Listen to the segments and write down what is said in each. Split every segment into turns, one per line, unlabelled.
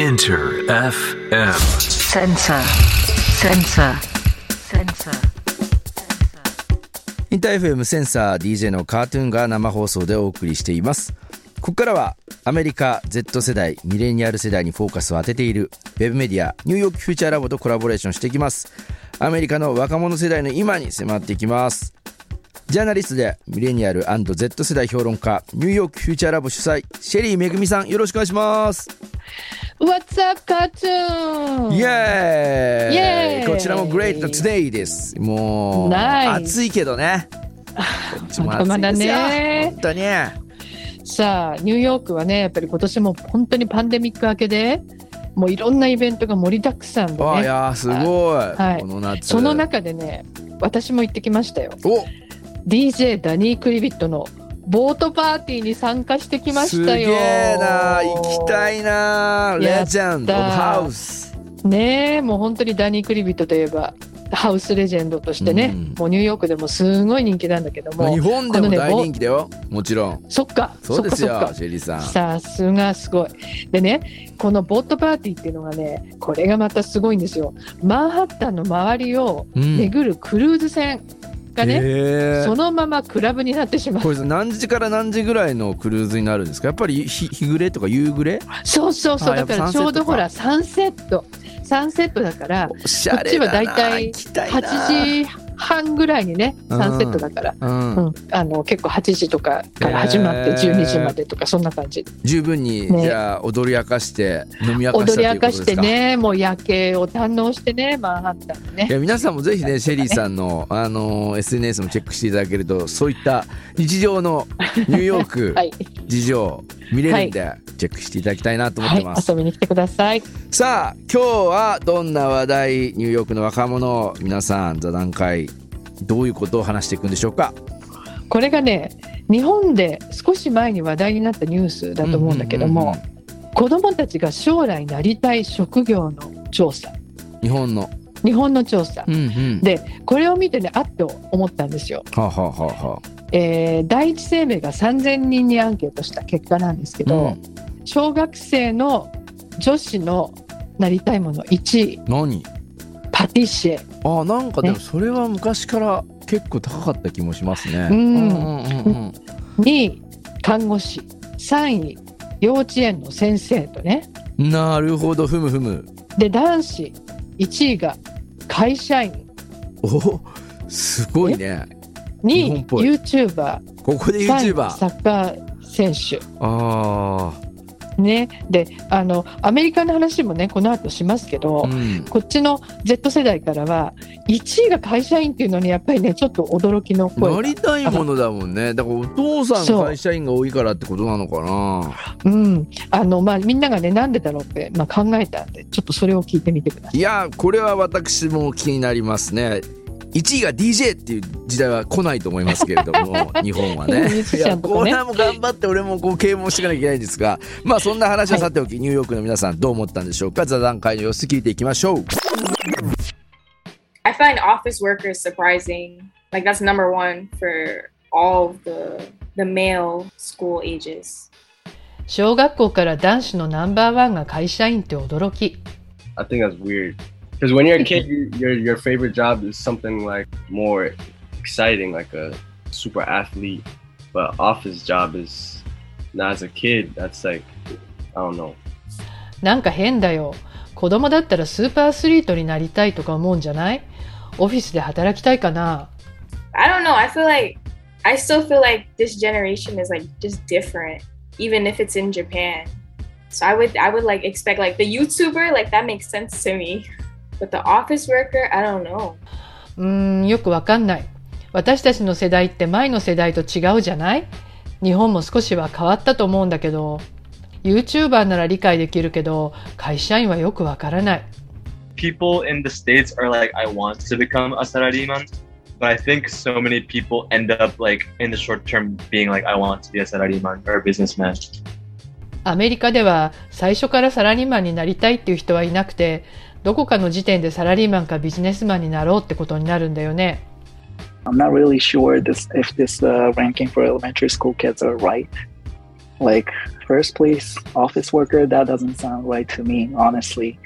Inter FM.
Sensor. Sensor. Sensor.
インター FM センサー DJ のカートゥーンが生放送でお送りしていますここからはアメリカ Z 世代ミレニアル世代にフォーカスを当てているウェブメディアニューヨークフューチャーラボとコラボレーションしていきますアメリカの若者世代の今に迫っていきますジャーナリストでミレニアル &Z 世代評論家ニューヨークフューチャーラボ主催シェリーめぐみさんよろしくお願いします
What's up, cartoon?
イエーイこちらもグレートな Today です。もう暑いけど ね。こっちも暑いですよ。
まだまだね
本当に。
さあ、ニューヨークはね、やっぱり今年も本当にパンデミック明けで、もういろんなイベントが盛りだくさんで
あい
ね。
やーすごい、
はい。
この夏。
その中でね、私も行ってきましたよ。
お。
DJ ダニー・クリビットのボートパーティーに参加してきましたよ。
すげえな行きたいなレジェンド・ハウス。
ねえ、もう本当にダニー・クリビットといえば、ハウスレジェンドとしてね、
うん。
もうニューヨークでもすごい人気なんだけども、
まあ日本でも大人気だよ。もちろん。
そっか、
そうですよシェリーさん。
さすがすごい。でね、このボートパーティーっていうのがね、これがまたすごいんですよ。マンハッタンの周りを
うん。
巡るクルーズ船。がね、
へー。
そのままクラブになってしまう。
これ何時から何時ぐらいのクルーズになるんですか？やっぱり日日暮れとか夕暮れ？
そうそうそう、だからちょうどほら、サンセット。サンセットだから、こっちは大体
行きたいな。
8時半ぐらいにね、サンセットだから、
うん。
うん、あの結構8時とかから始まって
へー
12時までとか、そんな感じ。
十分に、
ね。
じゃあ踊り明かして飲み明かした
踊り明かしてね、もう夜景を堪能してね、マンハッタンでね。
い。や皆さんもぜひねシェリーさんの、あのー SNS もチェックしていただけるとそういった日常のニューヨーク
はい、
事情見れるんで、チェックしていただきたいなと思っ
はい
てます、
遊びに来てください。
さあ今日はどんな話題ニューヨークの若者皆さん座談会どういうことを話していくんでしょうか？
これがね、日本で少し前に話題になったニュースだと思うんだけども、子どもたちが将来なりたい職業の調査、
日本の。
日本の調査。
うんうん。
で、これを見てね、あっと思ったんですよ。
はあ、はあはあは
えー第一生命が3000人にアンケートした結果なんですけ
あ
ど、小学生の女子のなりたいもの1位、
何？
パティシエ。
あなんかでも
ね。
それは昔から結構高かった気もしますね。
うん。
うんうんうん
2位、看護師。3位、幼稚園の先生とね。
うんなるほど。ふむふむ。
で、男子。1位が会社員。
おすごいね。
2位 YouTuber、
ここで
3位
YouTuber
サッカー選手。
あ
ね。で、あの、アメリカの話もね、この後しますけど、
あうん
こっちの Z 世代からは、1位が会社員っていうのにやっぱりね、ちょっと驚きの声が。
なりたいものだもんねだからお父さん会社員が多いからってことなのかな
うん。あの、まあ、みんながね、なんでだろうって、まあ、考えたんで、ちょっとそれを聞いてみてください。
いやこれは私も気になりますね1位が DJ っていう時代は来ないと思いますけれども 日本はね
ミュージ
いやこれはもう頑張って俺もこう啓蒙していかなきゃいけないんですがまあそんな話はさておき、ニューヨークの皆さんどう思ったんでしょうか？座談会の様子聞いていきましょう
I find office workers surprising. Like that's number one for all the the male school ages.
小学校から男子のナンバーワンが会社員って驚き。
I think that's weird. Because when you're a kid, you, your your favorite job is something like more exciting, like a super athlete. But office job is now as a kid, that's like I don't know.
なんか変だよ。子供だったらスーパーアスリートになりたいとか思うんじゃないオフィスで働きたいかな
I don't know. I feel like I still feel like this generation is like just different, even if it's in Japan. So I would I would like expect like the YouTuber like that makes sense to me, but the office worker I don't know.
うーん、よくわかんない。私たちの世代って前の世代と違うじゃない日本も少しは変わったと思うんだけど、YouTuber なら理解できるけど、会社員はよくわからない。
people in the states are like i want to become a salariman but i think so many people end up like in the short term being like i want to be a salariman or a businessman
アメリカでは最初からサラリーマンになりたいっていう人はいなくて、どこかの時点でサラリーマンかビジネスマンになろうってことになるんだよね。
I'm not really sure this if this uh, ranking for elementary school kids are right. Like first place office worker, that doesn't sound right to me, honestly.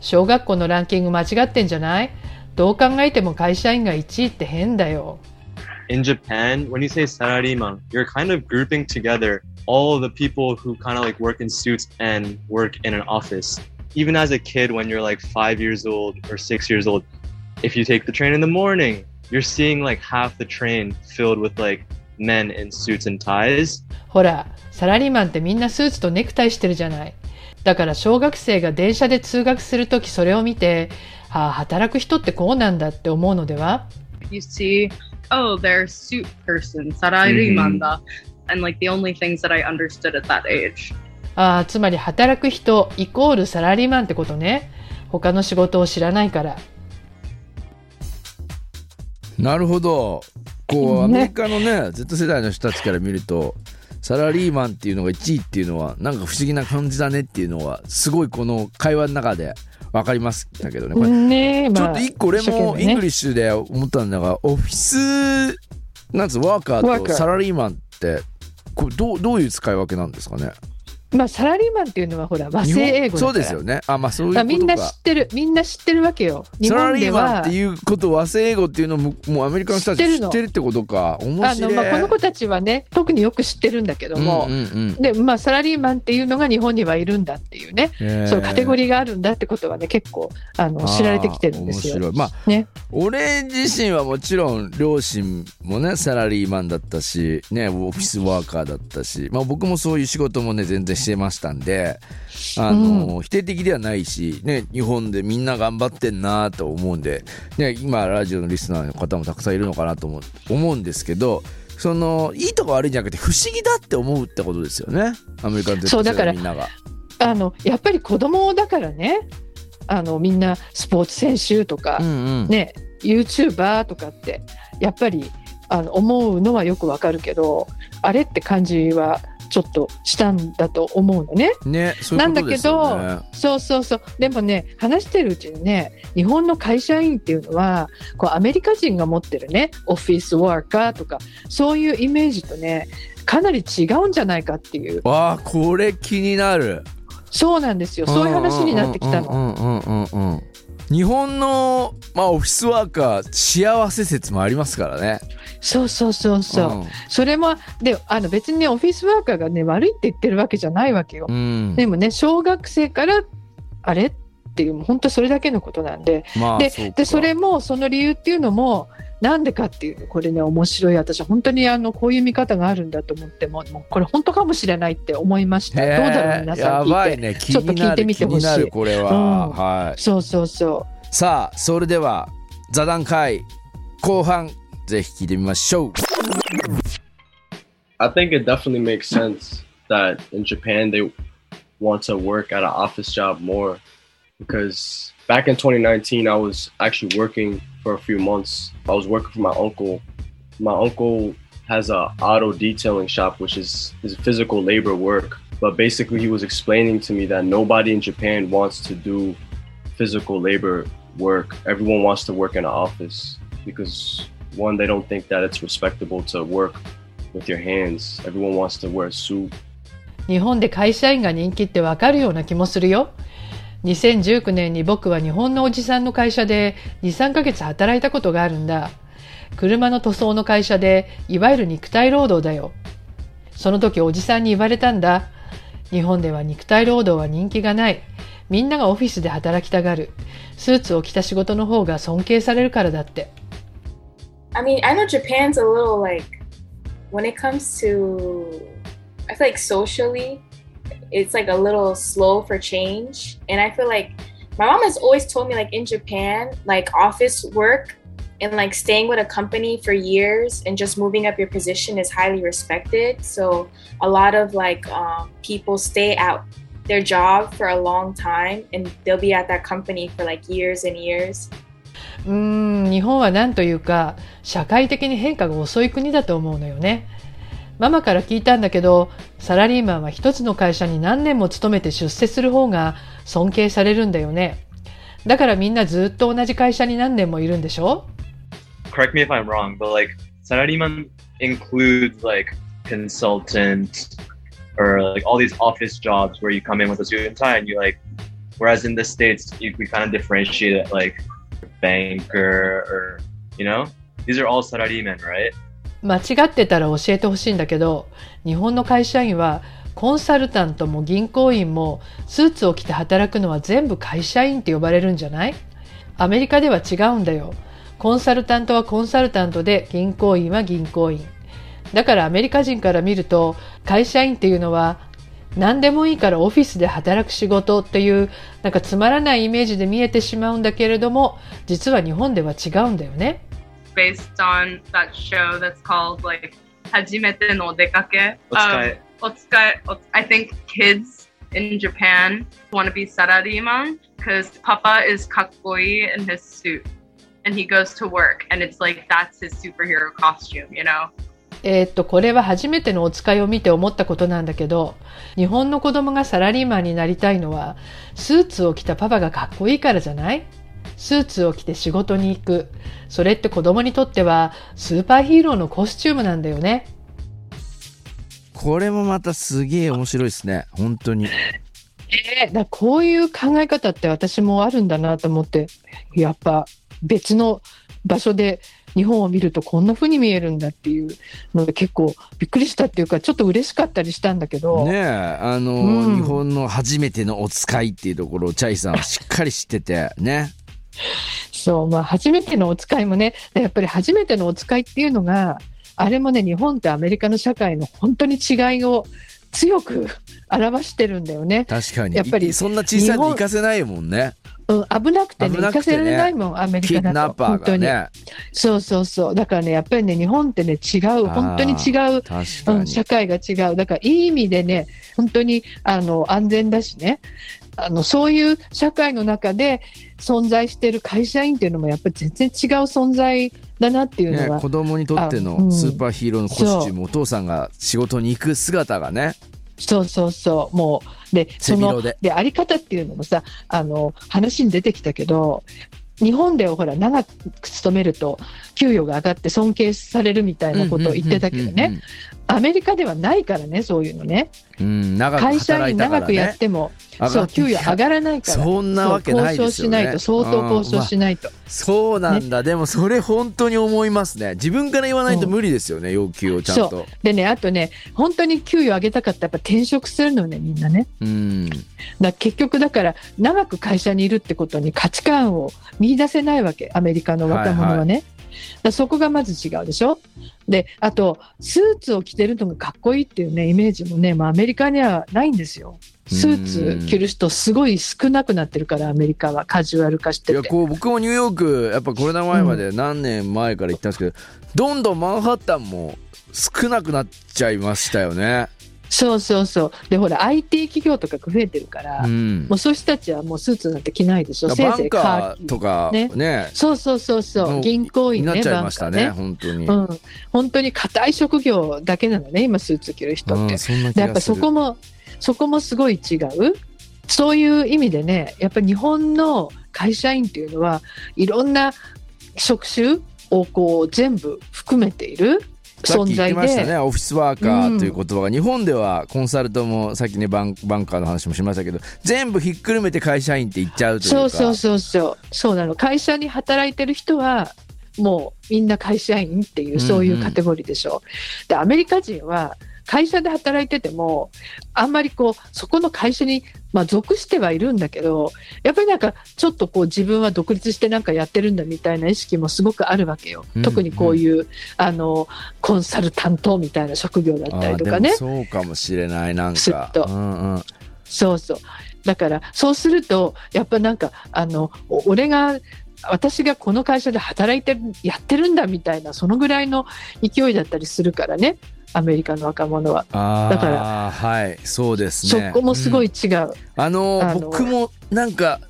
小学校のランキング間違ってんじゃないどう考えても会社員が1位って変だよ。
In Japan, when you say salaryman, you're kind of grouping together all the people who kind of like work in suits and work in an office. Even as a kid, when you're like five years old or six years old, if you take the train in the morning, you're seeing like half the train filled with like men in suits and ties.
ほら、サラリーマンってみんなスーツとネクタイしてるじゃない。だから小学生が電車で通学するときそれを見て、ああ、働く人ってこうなんだって思うのでは
you see, oh, they're a suit person, sarariman da. And like the only things that I understood at that age.
ああ、つまり働く人イコールサラリーマンってことね。他の仕事を知らないから。
なるほどこうア
ね
メリカのね Z 世代の人たちから見るとサラリーマンっていうのが1位っていうのはなんか不思議な感じだねっていうのはすごいこの会話の中で分かりますだけどねこれ
ねえ、
ちょ
まあ。
っと一個俺も English で思ったんだが、オフィスなんつうワーカー
ワーカー
とサラリーマンってこれどうどういう使い分けなんですかね？
まあ、サラリーマンっていうのはほら、和製英語
そうですよね。あまあそういう
みんな知ってる、みんな知ってるわけよ。日
サラリーマン
は
っていうこと和製英語っていうのももうアメリカの人たち
知ってる
ってるってことか。面
あの、
白い
まあ、この子たちはね、特によく知ってるんだけども、
うんうんうん。
で、まあ、サラリーマンっていうのが日本にはいるんだっていうね、そういうカテゴリーがあるんだってことはね、結構、あの、知られてきてるんですよ。
あー面白い。まあ
ね。
俺自身はもちろん両親もねサラリーマンだったしねオフィスワーカーだったし、まあ、僕もそういう仕事もね全然してましたんであの、否定的ではないし、ね、日本でみんな頑張ってんなと思うんで、ね、今ラジオのリスナーの方もたくさんいるのかなと思う思うんですけどそのいいとこ悪いんじゃなくて不思議だって思うってことですよね。アメリカの Z 世
そうだから
代みんなが。
あの、やっぱり子供だからね、あの、みんなスポーツ選手とか、
うんうん。
ね、YouTuber とかって、やっぱり、あの、思うのはよくわかるけど、あれって感じはちょっとしたんだと思うのね。
ね、そういうことですよね。
そうそうそう。でもね、話してるうちにね、日本の会社員っていうのは、こうアメリカ人が持ってるね、オフィスワーカーとか、そういうイメージとね、かなり違うんじゃないかっていう。
わあ、これ気になる。
そうなんですよ。そういう話になってきたの。
日本の、まあ、オフィスワーカー幸せ説もありますからね。
そうそうそうそう。
うん
それも、で、あの別にね、オフィスワーカーがね、悪いって言ってるわけじゃないわけよ。
うん。
でもね、小学生から、あれ？っていう、本当それだけのことなんで、
まあ、
で
そ
でそれもその理由っていうのもなんでかっていうこれね面白い私本当にあのこういう見方があるんだと思ってももうこれ本当かもしれないって思いましたどうだろう皆さ
や
ん聞いて、
ね。気
ちょっと聞いてみてほしい
になる、これは。
うん
はい。
そうそうそ
さあ、それでは、座談会、後半、ぜひ聞いてみましょう。
I think it definitely makes sense that in Japan they want to work at an office job more because back in 2019 I was actually working for a few months. I was working for my uncle. My uncle has a auto detailing shop which is is physical labor work. But basically he was explaining to me that nobody in Japan wants to do physical labor work. Everyone wants to work in an office because one they don't think that it's respectable to work with your hands. Everyone wants to wear a suit.
う日本で会社員が人気ってわかるような気もするよ 2019年に僕は日本のおじさんの会社で23ヶ月働いたことがあるんだ。車の塗装の会社でいわゆる肉体労働だよ。その時おじさんに言われたんだ。日本では肉体労働は人気がない。みんながオフィスで働きたがる。スーツを着た仕事の方が尊敬されるからだって。
I mean, I know Japan's a little like when it comes to I feel like socially it's like a little slow for change. And I feel like my mom has always told me like in Japan, like office work and like staying with a company for years and just moving up your position is highly respected. So a lot of like um, people stay out their job for a long time and they'll be at that company for like years and years.
うーん日本は何というか社会的に変化が遅い国だと思うのよね ママから聞いたんだけどサラリーマンは一つの会社に何年も勤めて出世する方が尊敬されるんだよねだからみんなずっと同じ会社に何年もいるんでしょ
correct me if I'm wrong, but like Sarariman includes like consultant, or like all these office jobs where you come in with a suit and tie and you like whereas in the states you, we kind of differentiate it like banker or you know these are all salarymen right
間違ってたら教えてほしいんだけど日本の会社員はコンサルタントも銀行員もスーツを着て働くのは全部会社員って呼ばれるんじゃない？アメリカでは違うんだよ。コンサルタントはコンサルタントで銀行員は銀行員。だからアメリカ人から見ると会社員っていうのは何でもいいからオフィスで働く仕事っていうなんかつまらないイメージで見えてしまうんだけれども実は日本では違うんだよね。
Based on that show that's called like 初めての出かけ。
お使い
Um, お使い。お I think kids in Japan want to be salaryman because Papa is かっこいい in his suit and he goes to work and it's like that's his superhero costume, you know?
えーっと、これは初めてのお使いを見て思ったことなんだけど、日本の子供がサラリーマンになりたいのは、スーツを着たパパがかっこいいからじゃないスーツを着て仕事に行く。それって子供にとってはスーパーヒーローのコスチュームなんだよね。
これもまたすげえ面白いですね。本当に。
えーだこういう考え方って私もあるんだなと思って、やっぱ別の場所で日本を見るとこんな風に見えるんだっていうので結構びっくりしたっていうかちょっと嬉しかったりしたんだけど、
ねえ、あの、
うん
日本の初めてのお使いっていうところをチャイさんはしっかり知ってて、ね。
そう、まあ、初めてのお使いもね、やっぱり初めてのお使いっていうのが、あれもね、日本とアメリカの社会の本当に違いを強く表してるんだよね。
確かに。
やっぱり
いそんな小さいの行かせないもんね。
うん、危なくてね、行かせられないもん、アメリカだと。本当に。そうそうそう。だからね、やっぱりね、日本ってね、違う、本当に違う。うん、社会が違う。だから、いい意味でね、本当に、あの、安全だしね。あの、そういう社会の中で存在している会社員っていうのも、やっぱり全然違う存在だなっていう
ね
のは。
子供にとっての
ん
スーパーヒーローのコスチューム、お父さんが仕事に行く姿がね、
そうそうそう。もう、で、その、
で、
あり方っていうのもさ、あの、話に出てきたけど、日本ではほら、長く勤めると、給与が上がって尊敬されるみたいなことを言ってたけどね、アメリカではないからね、そういうのね。
うん。うん、長く
会社員長くやっ
ね。
ても、そう、給与上がらないから。
そんなわけないね
交渉しないと、相当交渉しないと。
そうなんだ、でもそれ本当に思いますね。自分から言わないと無理ですよね、要求をちゃんと。
でね、あとね、本当に給与上げたかったらやっぱ転職するのね、みんなね。
うん。
だ結局だから長く会社にいるってことに価値観を見出せないわけアメリカの若者はね、だからそこがまず違うでしょ？であとスーツを着てるのがかっこいいっていうねイメージもね、まあ、アメリカにはないんですよ。スーツ着る人すごい少なくなってるからアメリカは。カジュアル化し
いや
てて
こう僕もニューヨークやっぱコロナ前まで何年前から行ったんですけど、どんどんマンハッタンも少なくなっちゃいましたよね。
そうそうそう。でほら IT 企業とかが増えてるから、
うん。
もうそういう人たちはもうスーツなんて着ないでしょ。せいぜいカー
ーとか
ね。
ね。
そうそうそうそ
もう
う銀行員ね
になっちゃいましたね
バンカー
本当に、
うん、本当に硬い職業だけなのね今スーツ着る人って、
うん
やっぱそこもそこもすごい違う？そういう意味でねやっぱり日本の会社員っていうのはいろんな職種をこう全部含めている存在で、
てましたねオフィスワーカーという言葉が、日本ではコンサルトもさっきねバンバンカーの話もしましたけど全部ひっくるめて会社員って言っちゃうというか。
そうそうそうそう。そうなの。会社に働いてる人はもうみんな会社員っていうそういうカテゴリーでしょ、でアメリカ人は会社で働いててもあんまりこうそこの会社に、まあ、属してはいるんだけどやっぱりなんかちょっとこう自分は独立してなんかやってるんだみたいな意識もすごくあるわけよ、
うん
特にこういうあのコンサルタントみたいな職業だったりとかね。
そうかもしれないなんか。
と。
うんうん。
そうそう。だから、そうすると、やっぱなんか、あの、お俺が、私がこの会社で働いてる、やってるんだみたいな、そのぐらいの勢いだったりするからね、アメリカの若者は。
あ
だか
あはいそうですね
そこもすごい
うん
違う。
あの
あの
僕もなんか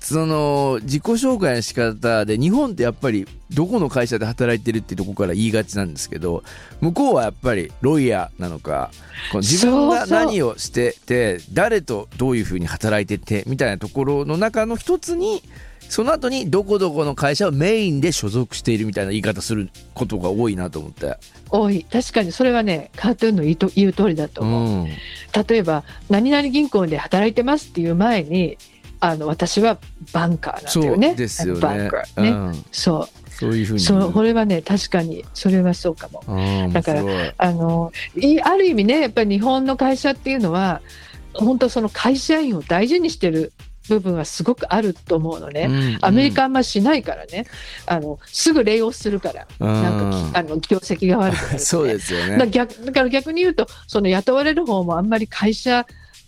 その自己紹介の仕方で日本ってやっぱりどこの会社で働いてるってとこから言いがちなんですけど向こうはやっぱりロイヤーなのか自分が何をしてて誰とどういうふうに働いててみたいなところの中の一つにその後にどこどこの会社をメインで所属しているみたいな言い方することが多いなと思って。
多い。確かに。それはねカートゥーンの言うと言う通りだと
う
思う、
ん、
例えば何々銀行で働いてますっていう前にあの私はバンカーなんだ
そう
よね
ですよね。
バンカーね、
うん、
そ
そういうふうに。
うそう。これはね確かにそれはそうかも。
うん
だからあのいある意味ねやっぱり日本の会社っていうのは本当その会社員を大事にしてる部分はすごくあると思うのね、
うん
アメリカあんましないからね。あのすぐレイオフするから、
うん。
なんかきあの業績が悪くなるとね。
そうですよね。
逆だから逆に言うとその雇われる方もあんまり会社っ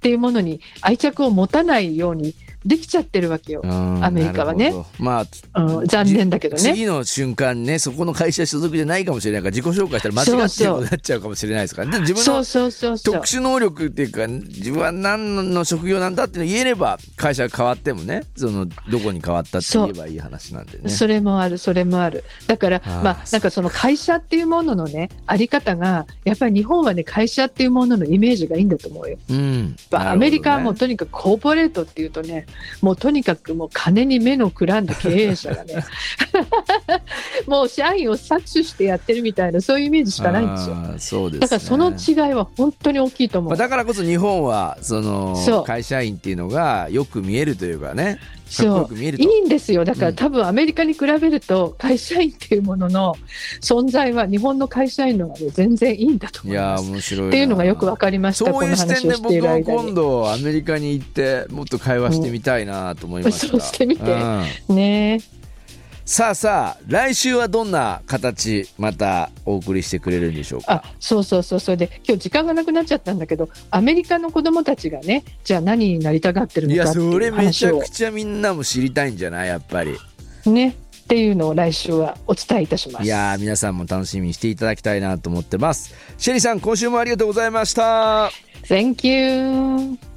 ていうものに愛着を持たないようにできちゃってるわけよ、
うん
アメリカはね
まあ
うん、残念だけどね。
次の瞬間ねそこの会社所属じゃないかもしれないから自己紹介したら間違ってるなっちゃうかもしれないですからで自分の特殊能力っていうか自分は何の職業なんだって言えれば会社が変わってもねそのどこに変わったって言えばいい話なんでね。
それもある、それもある。だから、
ああ
まあ、なんかその会社っていうもののね、あり方が、やっぱり日本はね、会社っていうもののイメージがいいんだと思うよ。
うん
まあアメリカはもうとにかくコーポレートっていうとね、もうとにかくもう金に目のくらんだ経営者がね、もう社員を搾取してやってるみたいな、そういうイメージしかないんですよ。
そうですね
だからその違いは本当に大きいと思う。
まあだからこそ日本はその会社員っていうのがよく見えるというかね
そう
よく見えると
いいんですよ。だか
うん
ら多分アメリカに比べると会社員っていうものの存在は日本の会社員の方がね全然いいんだと
いやー
思います。
面白いな
っていうのがよくわかりました。
そういう視点で
この話をしている
僕。今度アメリカに行ってもっと会話してみたいなと思いました。
そうしてみて
うん
ね
さあさあ来週はどんな形またお送りしてくれるんでしょう
あ
か。
そうそうそうそれで今日時間がなくなっちゃったんだけどアメリカの子供たちがねじゃあ何になりたがってるのかってい
そうれめちゃくちゃみんなも知りたいんじゃない？やっぱり。
ねっていうのを来週はお伝えいたします。
いやー皆さんも楽しみにしていただきたいなと思ってます。シェリーさん今週もありがとうございました。
Thank you.